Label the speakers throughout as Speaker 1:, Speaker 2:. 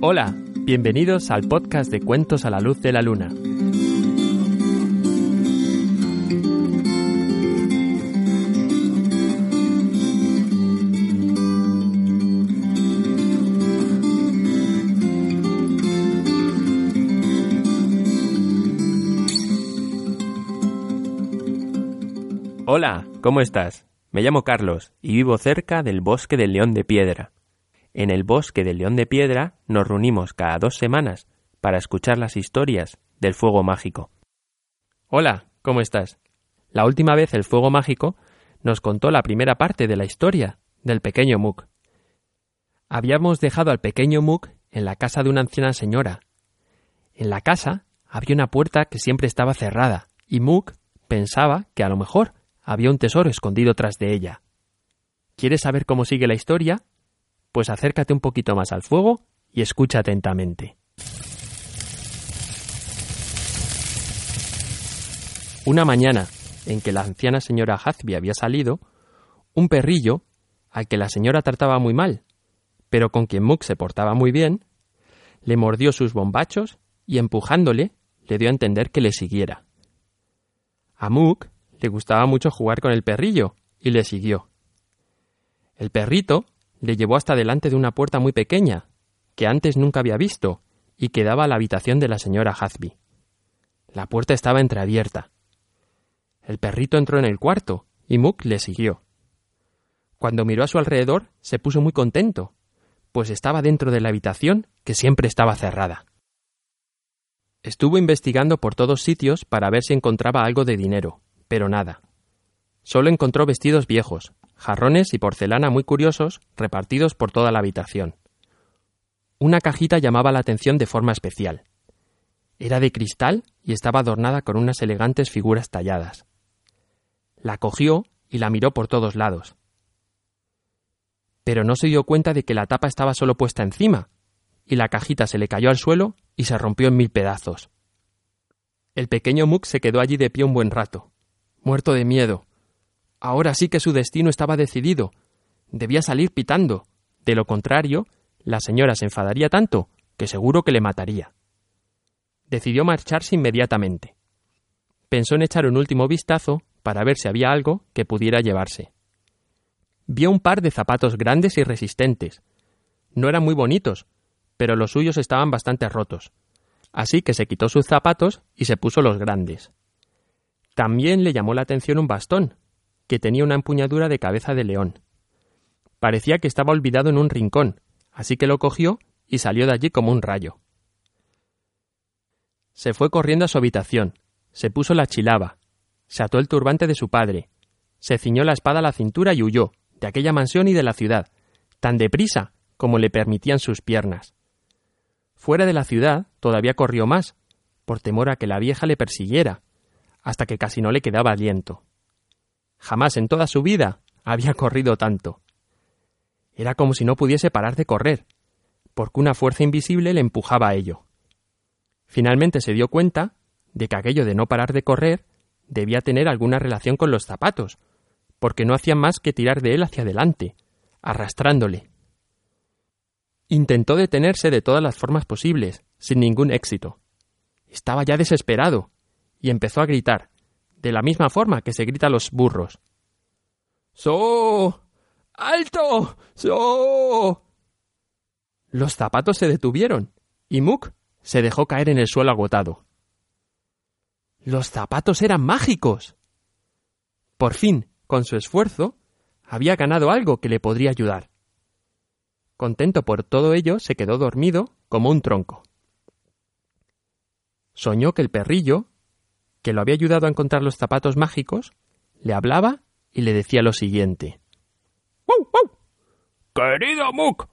Speaker 1: Hola, bienvenidos al podcast de Cuentos a la Luz de la Luna. Hola, ¿cómo estás? Me llamo Carlos y vivo cerca del bosque del León de Piedra. En el bosque del León de Piedra nos reunimos cada dos semanas para escuchar las historias del fuego mágico. Hola, ¿cómo estás? La última vez el fuego mágico nos contó la primera parte de la historia del pequeño Mook. Habíamos dejado al pequeño Mook en la casa de una anciana señora. En la casa había una puerta que siempre estaba cerrada y Mook pensaba que a lo mejor había un tesoro escondido tras de ella. ¿Quieres saber cómo sigue la historia? Pues acércate un poquito más al fuego y escucha atentamente. Una mañana, en que la anciana señora Hazby había salido, un perrillo, al que la señora trataba muy mal, pero con quien Mook se portaba muy bien, le mordió sus bombachos y empujándole le dio a entender que le siguiera. A Mook le gustaba mucho jugar con el perrillo y le siguió. El perrito le llevó hasta delante de una puerta muy pequeña, que antes nunca había visto, y que daba a la habitación de la señora Hazby. La puerta estaba entreabierta. El perrito entró en el cuarto, y Mook le siguió. Cuando miró a su alrededor, se puso muy contento, pues estaba dentro de la habitación que siempre estaba cerrada. Estuvo investigando por todos sitios para ver si encontraba algo de dinero, pero nada. Solo encontró vestidos viejos, jarrones y porcelana muy curiosos repartidos por toda la habitación. Una cajita llamaba la atención de forma especial. Era de cristal y estaba adornada con unas elegantes figuras talladas. La cogió y la miró por todos lados. Pero no se dio cuenta de que la tapa estaba solo puesta encima, y la cajita se le cayó al suelo y se rompió en mil pedazos. El pequeño Mook se quedó allí de pie un buen rato, muerto de miedo. Ahora sí que su destino estaba decidido. Debía salir pitando. De lo contrario, la señora se enfadaría tanto que seguro que le mataría. Decidió marcharse inmediatamente. Pensó en echar un último vistazo para ver si había algo que pudiera llevarse. Vio un par de zapatos grandes y resistentes. No eran muy bonitos, pero los suyos estaban bastante rotos. Así que se quitó sus zapatos y se puso los grandes. También le llamó la atención un bastón, que tenía una empuñadura de cabeza de león. Parecía que estaba olvidado en un rincón, así que lo cogió y salió de allí como un rayo. Se fue corriendo a su habitación, se puso la chilaba, se ató el turbante de su padre, se ciñó la espada a la cintura y huyó, de aquella mansión y de la ciudad, tan deprisa como le permitían sus piernas. Fuera de la ciudad todavía corrió más, por temor a que la vieja le persiguiera, hasta que casi no le quedaba aliento. Jamás en toda su vida había corrido tanto. Era como si no pudiese parar de correr, porque una fuerza invisible le empujaba a ello. Finalmente se dio cuenta de que aquello de no parar de correr debía tener alguna relación con los zapatos, porque no hacían más que tirar de él hacia adelante, arrastrándole. Intentó detenerse de todas las formas posibles, sin ningún éxito. Estaba ya desesperado, y empezó a gritar, de la misma forma que se grita a los burros. ¡So! ¡Alto! ¡So! Los zapatos se detuvieron y Mook se dejó caer en el suelo agotado. Los zapatos eran mágicos. Por fin, con su esfuerzo, había ganado algo que le podría ayudar. Contento por todo ello, se quedó dormido como un tronco. Soñó que el perrillo que lo había ayudado a encontrar los zapatos mágicos, le hablaba y le decía lo siguiente.
Speaker 2: ¡Wow, wow! Querido Mook,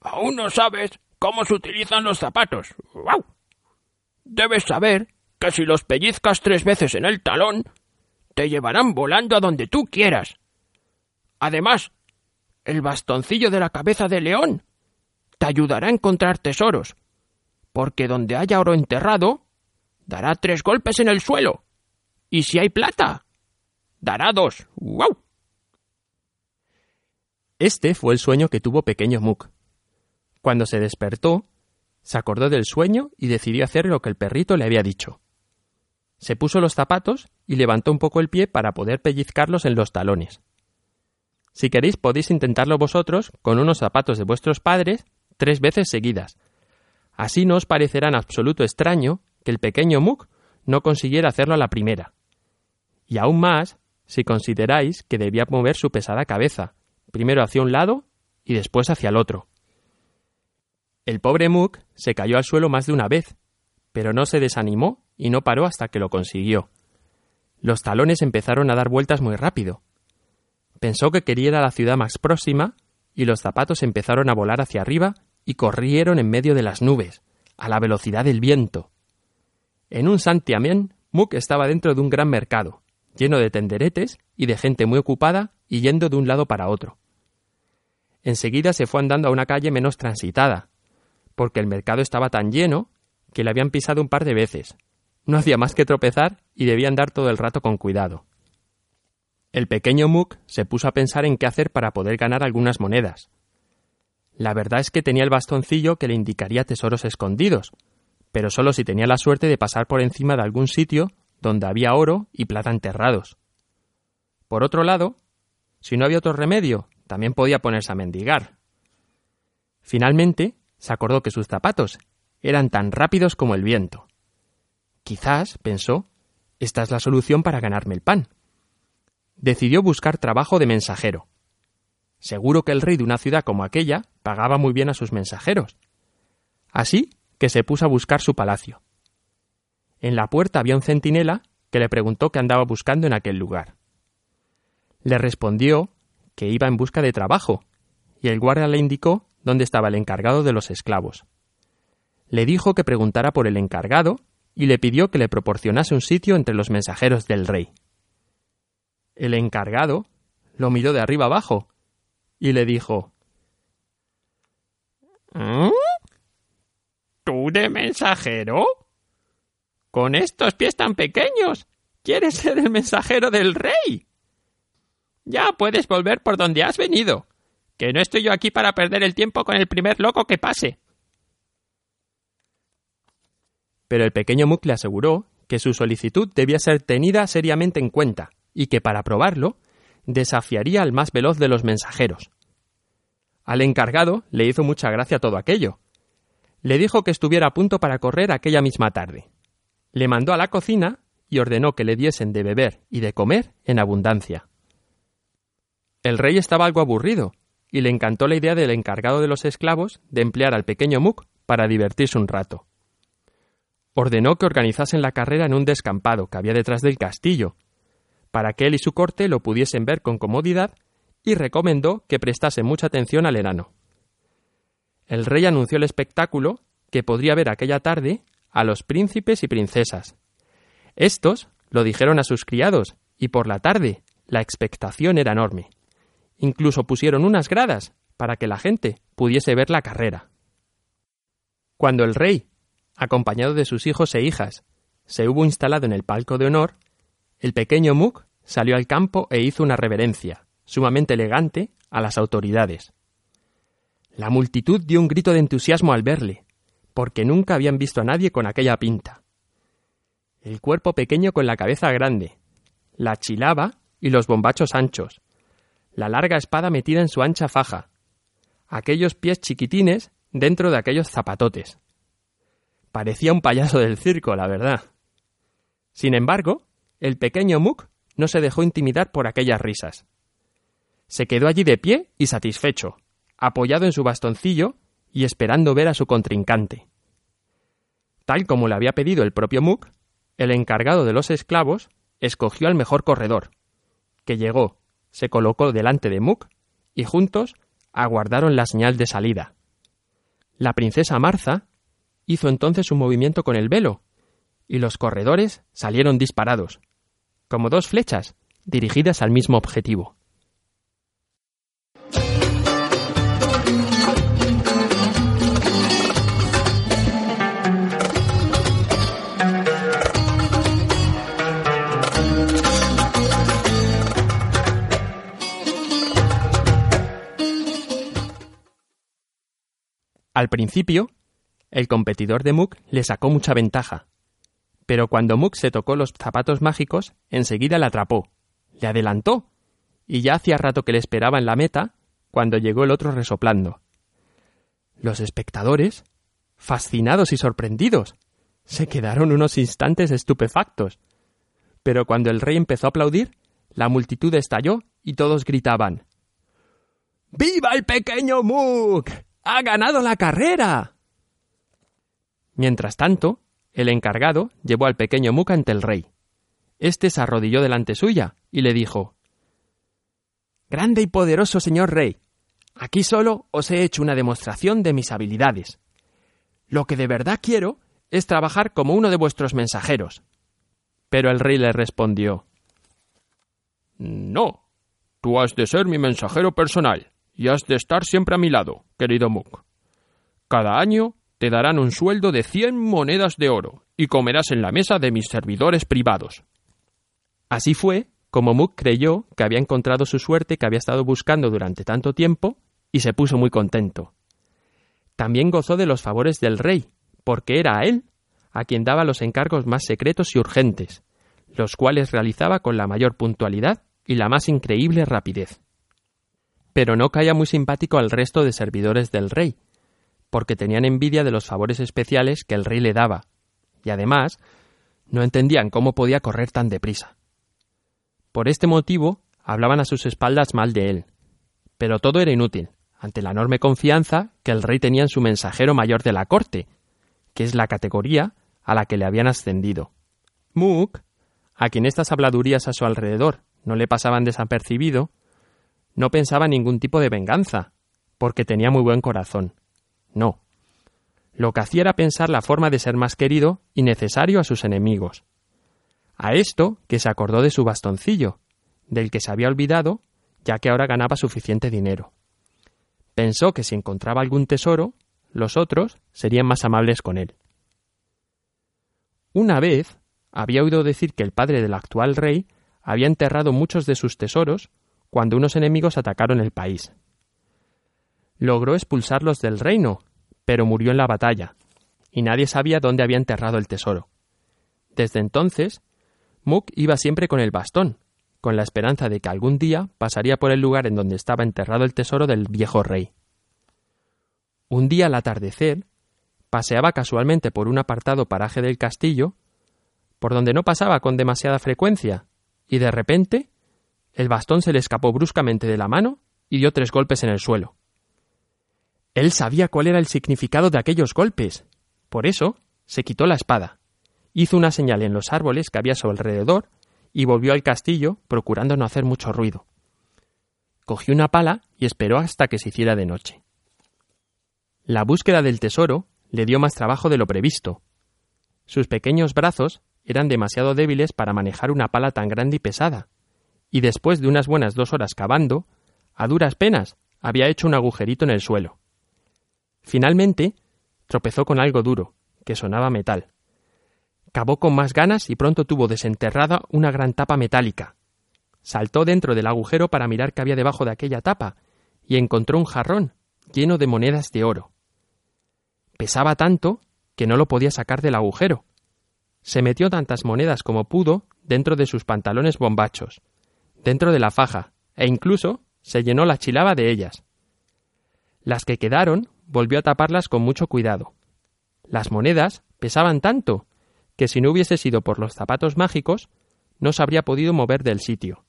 Speaker 2: ¿aún no sabes cómo se utilizan los zapatos. ¡Wow! Debes saber que si los pellizcas tres veces en el talón, te llevarán volando a donde tú quieras. Además, el bastoncillo de la cabeza de león te ayudará a encontrar tesoros, porque donde haya oro enterrado, dará tres golpes en el suelo. Y si hay plata, dará dos. ¡Wow!
Speaker 1: Este fue el sueño que tuvo pequeño Mook. Cuando se despertó, se acordó del sueño y decidió hacer lo que el perrito le había dicho. Se puso los zapatos y levantó un poco el pie para poder pellizcarlos en los talones. Si queréis podéis intentarlo vosotros con unos zapatos de vuestros padres tres veces seguidas. Así no os parecerá en absoluto extraño el pequeño Mook no consiguiera hacerlo a la primera. Y aún más si consideráis que debía mover su pesada cabeza, primero hacia un lado y después hacia el otro. El pobre Mook se cayó al suelo más de una vez, pero no se desanimó y no paró hasta que lo consiguió. Los talones empezaron a dar vueltas muy rápido. Pensó que quería ir a la ciudad más próxima y los zapatos empezaron a volar hacia arriba y corrieron en medio de las nubes, a la velocidad del viento. En un santiamén, Mook estaba dentro de un gran mercado, lleno de tenderetes y de gente muy ocupada y yendo de un lado para otro. Enseguida se fue andando a una calle menos transitada, porque el mercado estaba tan lleno que le habían pisado un par de veces. No hacía más que tropezar y debía andar todo el rato con cuidado. El pequeño Mook se puso a pensar en qué hacer para poder ganar algunas monedas. La verdad es que tenía el bastoncillo que le indicaría tesoros escondidos, pero solo si tenía la suerte de pasar por encima de algún sitio donde había oro y plata enterrados. Por otro lado, si no había otro remedio, también podía ponerse a mendigar. Finalmente, se acordó que sus zapatos eran tan rápidos como el viento. Quizás, pensó, esta es la solución para ganarme el pan. Decidió buscar trabajo de mensajero. Seguro que el rey de una ciudad como aquella pagaba muy bien a sus mensajeros. Así que se puso a buscar su palacio. En la puerta había un centinela que le preguntó qué andaba buscando en aquel lugar. Le respondió que iba en busca de trabajo, y el guardia le indicó dónde estaba el encargado de los esclavos. Le dijo que preguntara por el encargado y le pidió que le proporcionase un sitio entre los mensajeros del rey. El encargado lo miró de arriba abajo y le dijo
Speaker 2: ¿Mm? ¿Tú de mensajero? Con estos pies tan pequeños, ¿quieres ser el mensajero del rey? Ya puedes volver por donde has venido, que no estoy yo aquí para perder el tiempo con el primer loco que pase.
Speaker 1: Pero el pequeño Mook le aseguró que su solicitud debía ser tenida seriamente en cuenta y que para probarlo desafiaría al más veloz de los mensajeros. Al encargado le hizo mucha gracia todo aquello. Le dijo que estuviera a punto para correr aquella misma tarde. Le mandó a la cocina y ordenó que le diesen de beber y de comer en abundancia. El rey estaba algo aburrido y le encantó la idea del encargado de los esclavos de emplear al pequeño Mook para divertirse un rato. Ordenó que organizasen la carrera en un descampado que había detrás del castillo, para que él y su corte lo pudiesen ver con comodidad y recomendó que prestase mucha atención al enano. El rey anunció el espectáculo que podría ver aquella tarde a los príncipes y princesas. Estos lo dijeron a sus criados, y por la tarde la expectación era enorme. Incluso pusieron unas gradas para que la gente pudiese ver la carrera. Cuando el rey, acompañado de sus hijos e hijas, se hubo instalado en el palco de honor, el pequeño Mook salió al campo e hizo una reverencia, sumamente elegante, a las autoridades. La multitud dio un grito de entusiasmo al verle, porque nunca habían visto a nadie con aquella pinta. El cuerpo pequeño con la cabeza grande, la chilaba y los bombachos anchos, la larga espada metida en su ancha faja, aquellos pies chiquitines dentro de aquellos zapatotes. Parecía un payaso del circo, la verdad. Sin embargo, el pequeño Mook no se dejó intimidar por aquellas risas. Se quedó allí de pie y satisfecho, apoyado en su bastoncillo y esperando ver a su contrincante. Tal como le había pedido el propio Mook, el encargado de los esclavos escogió al mejor corredor, que llegó, se colocó delante de Mook y juntos aguardaron la señal de salida. La princesa Marza hizo entonces un movimiento con el velo, y los corredores salieron disparados, como dos flechas, dirigidas al mismo objetivo. Al principio, el competidor de Mook le sacó mucha ventaja, pero cuando Mook se tocó los zapatos mágicos, enseguida le atrapó, le adelantó, y ya hacía rato que le esperaba en la meta cuando llegó el otro resoplando. Los espectadores, fascinados y sorprendidos, se quedaron unos instantes estupefactos. Pero cuando el rey empezó a aplaudir, la multitud estalló y todos gritaban ¡Viva el pequeño Mook! ¡Ha ganado la carrera! Mientras tanto, el encargado llevó al pequeño Muca ante el rey. Este se arrodilló delante suya y le dijo Grande y poderoso señor rey, aquí solo os he hecho una demostración de mis habilidades. Lo que de verdad quiero es trabajar como uno de vuestros mensajeros. Pero el rey le respondió No, tú has de ser mi mensajero personal y has de estar siempre a mi lado, querido Mook. Cada año te darán un sueldo de cien monedas de oro y comerás en la mesa de mis servidores privados. Así fue como Mook creyó que había encontrado su suerte que había estado buscando durante tanto tiempo y se puso muy contento. También gozó de los favores del rey, porque era a él a quien daba los encargos más secretos y urgentes, los cuales realizaba con la mayor puntualidad y la más increíble rapidez pero no caía muy simpático al resto de servidores del rey, porque tenían envidia de los favores especiales que el rey le daba, y además no entendían cómo podía correr tan deprisa. Por este motivo hablaban a sus espaldas mal de él, pero todo era inútil, ante la enorme confianza que el rey tenía en su mensajero mayor de la corte, que es la categoría a la que le habían ascendido. Mook, a quien estas habladurías a su alrededor no le pasaban desapercibido, no pensaba en ningún tipo de venganza, porque tenía muy buen corazón. No. Lo que hacía era pensar la forma de ser más querido y necesario a sus enemigos. A esto que se acordó de su bastoncillo, del que se había olvidado, ya que ahora ganaba suficiente dinero. Pensó que si encontraba algún tesoro, los otros serían más amables con él. Una vez había oído decir que el padre del actual rey había enterrado muchos de sus tesoros cuando unos enemigos atacaron el país. Logró expulsarlos del reino, pero murió en la batalla, y nadie sabía dónde había enterrado el tesoro. Desde entonces, Mook iba siempre con el bastón, con la esperanza de que algún día pasaría por el lugar en donde estaba enterrado el tesoro del viejo rey. Un día al atardecer, paseaba casualmente por un apartado paraje del castillo, por donde no pasaba con demasiada frecuencia, y de repente el bastón se le escapó bruscamente de la mano y dio tres golpes en el suelo. Él sabía cuál era el significado de aquellos golpes. Por eso se quitó la espada, hizo una señal en los árboles que había a su alrededor y volvió al castillo procurando no hacer mucho ruido. Cogió una pala y esperó hasta que se hiciera de noche. La búsqueda del tesoro le dio más trabajo de lo previsto. Sus pequeños brazos eran demasiado débiles para manejar una pala tan grande y pesada, y después de unas buenas dos horas cavando, a duras penas había hecho un agujerito en el suelo. Finalmente, tropezó con algo duro, que sonaba metal. Cavó con más ganas y pronto tuvo desenterrada una gran tapa metálica. Saltó dentro del agujero para mirar qué había debajo de aquella tapa y encontró un jarrón lleno de monedas de oro. Pesaba tanto que no lo podía sacar del agujero. Se metió tantas monedas como pudo dentro de sus pantalones bombachos, dentro de la faja, e incluso se llenó la chilaba de ellas. Las que quedaron volvió a taparlas con mucho cuidado. Las monedas pesaban tanto que si no hubiese sido por los zapatos mágicos, no se habría podido mover del sitio.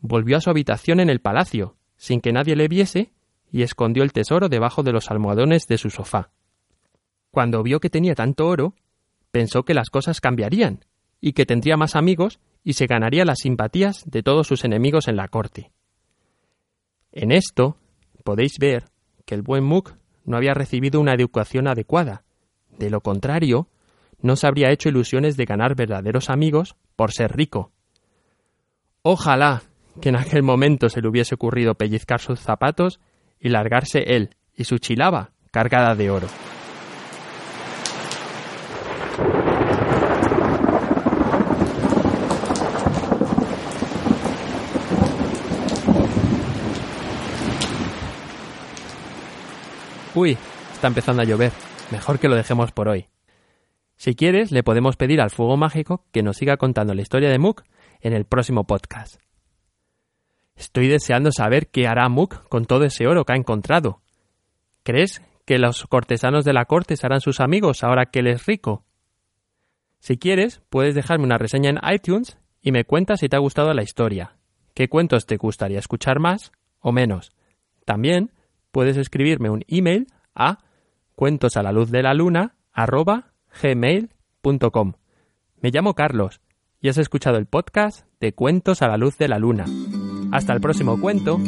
Speaker 1: Volvió a su habitación en el palacio, sin que nadie le viese, y escondió el tesoro debajo de los almohadones de su sofá. Cuando vio que tenía tanto oro, pensó que las cosas cambiarían, y que tendría más amigos y se ganaría las simpatías de todos sus enemigos en la corte. En esto podéis ver que el buen Mook no había recibido una educación adecuada. De lo contrario, no se habría hecho ilusiones de ganar verdaderos amigos por ser rico. Ojalá que en aquel momento se le hubiese ocurrido pellizcar sus zapatos y largarse él y su chilaba cargada de oro. Uy, está empezando a llover. Mejor que lo dejemos por hoy. Si quieres, le podemos pedir al fuego mágico que nos siga contando la historia de Mook en el próximo podcast. Estoy deseando saber qué hará Mook con todo ese oro que ha encontrado. ¿Crees que los cortesanos de la corte serán sus amigos ahora que él es rico? Si quieres, puedes dejarme una reseña en iTunes y me cuentas si te ha gustado la historia. ¿Qué cuentos te gustaría escuchar más o menos? También puedes escribirme un email a cuentos a la luz de la luna gmail.com. Me llamo Carlos y has escuchado el podcast de Cuentos a la luz de la luna. Hasta el próximo cuento